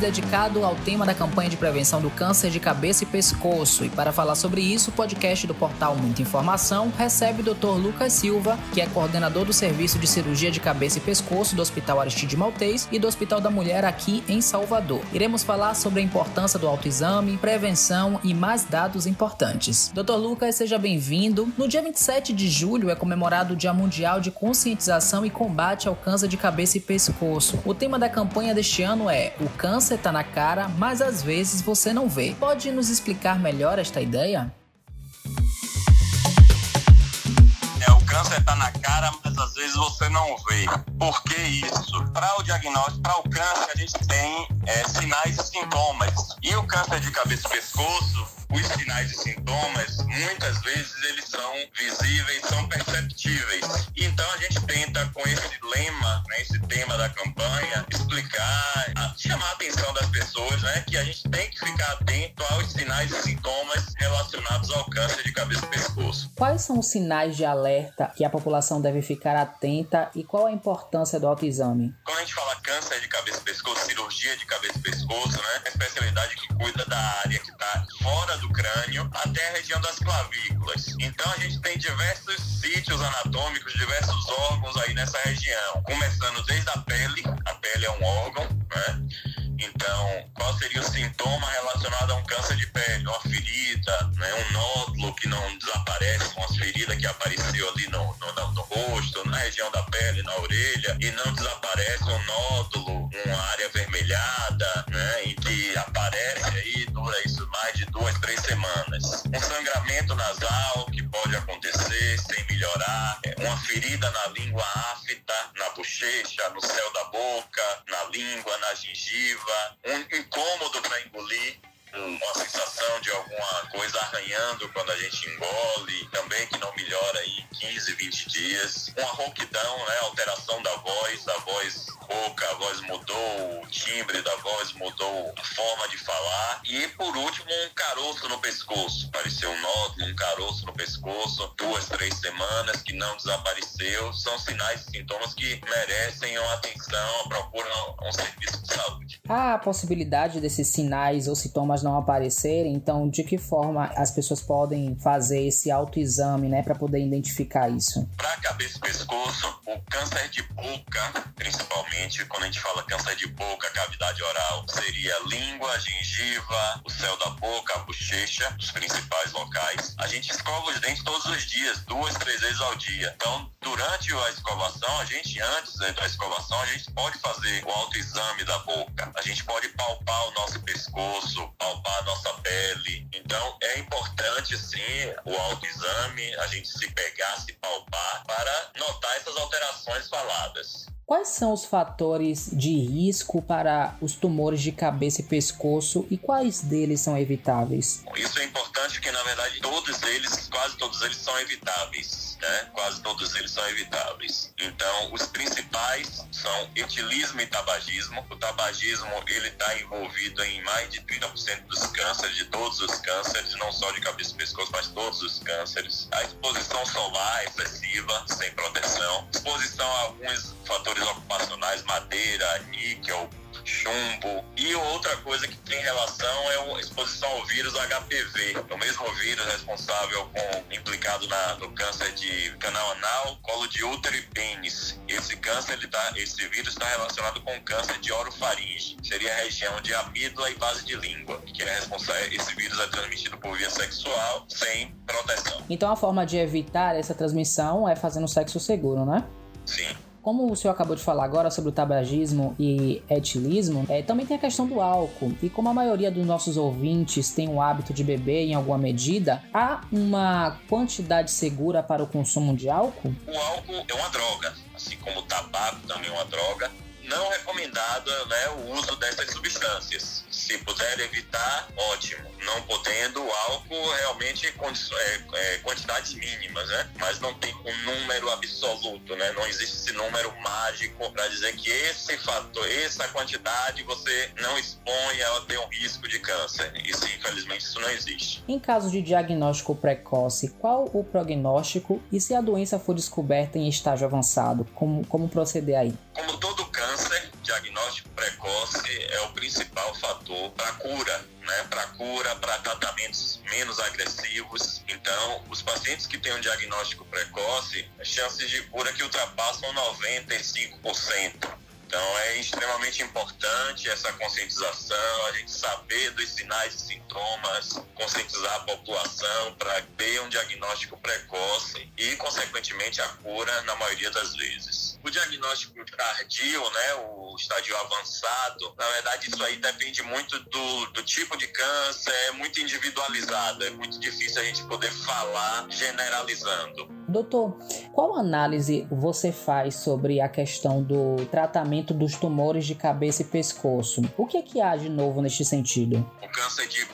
dedicado ao tema da campanha de prevenção do câncer de cabeça e pescoço. E para falar sobre isso, o podcast do portal Muita Informação recebe o Dr. Lucas Silva, que é coordenador do Serviço de Cirurgia de Cabeça e Pescoço do Hospital Aristide Maltês e do Hospital da Mulher aqui em Salvador. Iremos falar sobre a importância do autoexame, prevenção e mais dados importantes. Dr. Lucas, seja bem-vindo. No dia 27 de julho é comemorado o Dia Mundial de Conscientização e Combate ao Câncer de Cabeça e Pescoço. O tema da campanha deste ano é O câncer tá na cara, mas às vezes você não vê. Pode nos explicar melhor esta ideia? É, o câncer tá na cara, mas às vezes você não vê. Por que isso? Para o diagnóstico, para o câncer, a gente tem é, sinais e sintomas. E o câncer de cabeça e pescoço, os sinais e sintomas, muitas vezes eles são visíveis, são perceptíveis. Então a gente tenta com esse lema, né, esse tema da campanha, explicar, chamar a atenção das pessoas, né, que a gente tem que ficar atento aos sinais e sintomas relacionados ao câncer de cabeça e pescoço. Quais são os sinais de alerta que a população deve ficar atenta e qual a importância do autoexame? Quando a gente fala câncer de cabeça e pescoço, cirurgia de cabeça e pescoço, né, a especialidade que cuida da área que está fora do crânio até a região das clavículas. Então a gente tem diversos sítios anatômicos, diversos órgãos aí nessa região, começando desde a pele, a pele é um órgão, né? Então, qual seria o sintoma relacionado a um câncer de pele? Uma ferida, né? um nódulo que não desaparece, uma ferida que apareceu ali no, no, no rosto, na região da pele, na orelha, e não desaparece um nódulo, uma área avermelhada, né? e que aparece aí, dura isso mais de duas, três semanas. Um sangramento nasal que pode acontecer sem melhorar, é, uma ferida na língua afta, bochecha, no céu da boca, na língua, na gengiva, um incômodo para engolir, uma sensação de alguma coisa arranhando quando a gente engole, também que não melhora em 15, 20 dias. Uma rouquidão, né, alteração da voz, a voz rouca, a voz mudou, o timbre da voz mudou, a forma de falar. E por último, um caroço no pescoço. Apareceu um nódulo, um caroço no pescoço, duas, três semanas que não desapareceu. São sinais e sintomas que merecem uma atenção, procuram um serviço de saúde. Há a possibilidade desses sinais ou sintomas não aparecerem, então de que forma as pessoas podem fazer esse autoexame, né, para poder identificar isso? Para cabeça e pescoço, o câncer de boca, principalmente, quando a gente fala câncer de boca, cavidade oral, seria língua, gengiva, o céu da boca, a bochecha, os principais locais. A gente escova os dentes todos os dias, duas, três vezes ao dia. Então, durante a escovação, a gente, antes da escovação, a gente pode fazer o autoexame da boca. A gente pode palpar o nosso pescoço, palpar a nossa pele. Então, é importante, sim, o autoexame, a gente se pegar, se palpar, para notar essas alterações faladas. Quais são os fatores de risco para os tumores de cabeça e pescoço e quais deles são evitáveis? Isso é importante porque, na verdade, todos eles, quase todos eles são evitáveis, né? Quase todos eles são evitáveis. Então, os principais são etilismo e tabagismo. O tabagismo, ele está envolvido em mais de 30% dos cânceres, de todos os cânceres, não só de cabeça e pescoço, mas todos os cânceres. A exposição solar excessiva, sem proteção. Exposição a alguns fatores ocupacionais, madeira, níquel, chumbo. E outra coisa que tem relação é a exposição ao vírus HPV, o mesmo vírus responsável com implicado na, no câncer de canal anal, colo de útero e pênis. Esse câncer, ele tá, esse vírus está relacionado com câncer de orofaringe, seria a região de amígdala e base de língua, que é responsável. Esse vírus é transmitido por via sexual sem proteção. Então a forma de evitar essa transmissão é fazendo sexo seguro, né? Sim. Como o senhor acabou de falar agora sobre o tabagismo e etilismo, é, também tem a questão do álcool. E como a maioria dos nossos ouvintes tem o hábito de beber em alguma medida, há uma quantidade segura para o consumo de álcool? O álcool é uma droga, assim como o tabaco também é uma droga. Não recomendado né, o uso dessas substâncias. Se puder evitar, ótimo. Não podendo, álcool realmente é, é, quantidades mínimas, né? Mas não tem um número absoluto, né? Não existe esse número mágico para dizer que esse fator, essa quantidade você não expõe a ter um risco de câncer. Isso, infelizmente, isso não existe. Em caso de diagnóstico precoce, qual o prognóstico e se a doença for descoberta em estágio avançado, como, como proceder aí? Como todo câncer, diagnóstico precoce é o principal fator para cura, né? Para cura, para tratamentos menos agressivos. Então, os pacientes que têm um diagnóstico precoce, chances de cura que ultrapassam 95%. Então é extremamente importante essa conscientização, a gente saber dos sinais e sintomas, conscientizar a população para ter um diagnóstico precoce e, consequentemente, a cura na maioria das vezes. O diagnóstico tardio, né, o estádio avançado, na verdade isso aí depende muito do, do tipo de câncer, é muito individualizado, é muito difícil a gente poder falar generalizando. Doutor, qual análise você faz sobre a questão do tratamento dos tumores de cabeça e pescoço? O que é que há de novo neste sentido? O câncer de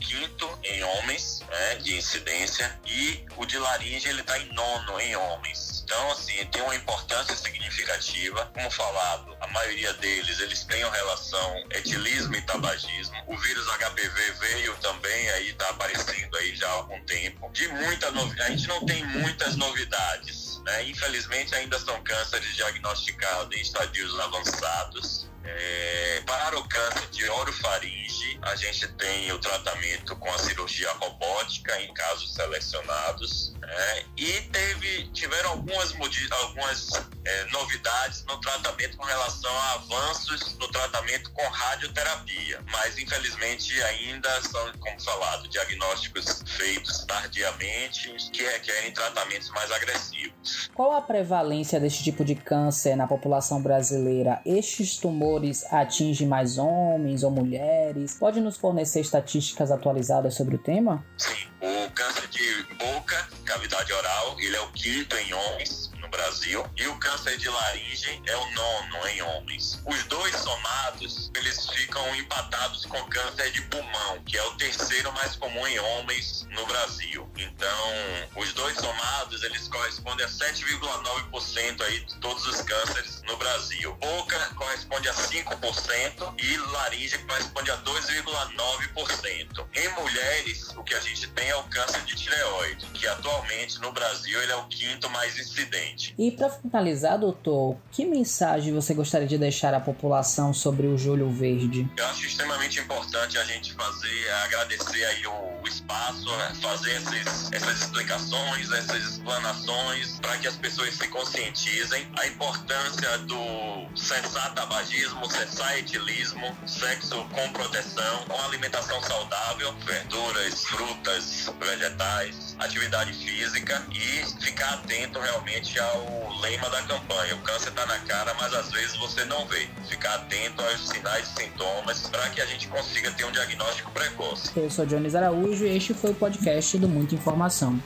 quinto em homens, né, de incidência, e o de laringe, ele está em nono em homens. Então, assim, tem uma importância significativa. Como falado, a maioria deles, eles têm uma relação etilismo e tabagismo. O vírus HPV veio também, aí está aparecendo aí já há algum tempo. De muita novidade, a gente não tem muitas novidades. Né? Infelizmente, ainda são cânceres diagnosticados em estadios avançados. É, para o câncer de orofaringe, a gente tem o tratamento com a cirurgia robótica em casos selecionados. É, e teve, tiveram algumas, algumas é, novidades no tratamento com relação a avanços no tratamento com radioterapia, mas infelizmente ainda são, como falado, diagnósticos feitos tardiamente que requerem tratamentos mais agressivos. Qual a prevalência deste tipo de câncer na população brasileira? Estes tumores atingem mais homens ou mulheres? Pode nos fornecer estatísticas atualizadas sobre o tema? Sim. O câncer de boca, cavidade oral, ele é o quinto em homens no Brasil e o câncer de laringe é o nono em homens. Os dois somados, eles ficam empatados com câncer de pulmão, que é o terceiro mais comum em homens no Brasil. Então, os dois somados, eles correspondem a 7,9% aí de todos os cânceres no Brasil. Boca corresponde a 5% e laringe corresponde a 2,9%. Em mulheres, o que a gente tem é o câncer de tireoide, que atualmente no Brasil ele é o quinto mais incidente. E para finalizar, doutor, que mensagem você gostaria de deixar à população sobre o Julho Verde? Eu acho extremamente importante a gente fazer, agradecer aí o, o espaço, né? fazer esses, essas explicações, essas explanações, para que as pessoas se conscientizem a importância do cessar tabagismo, cessar etilismo, sexo com proteção, com alimentação saudável, verduras, frutas, vegetais, atividade física e ficar atento realmente ao lema da campanha. O câncer está na cara, mas às vezes você não vê. Ficar atento aos sinais e sintomas para que a gente consiga ter um diagnóstico precoce. Eu sou Jones Araújo e este foi o podcast do Muita Informação.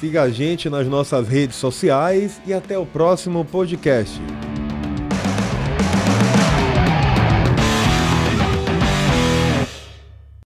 Siga a gente nas nossas redes sociais e até o próximo podcast.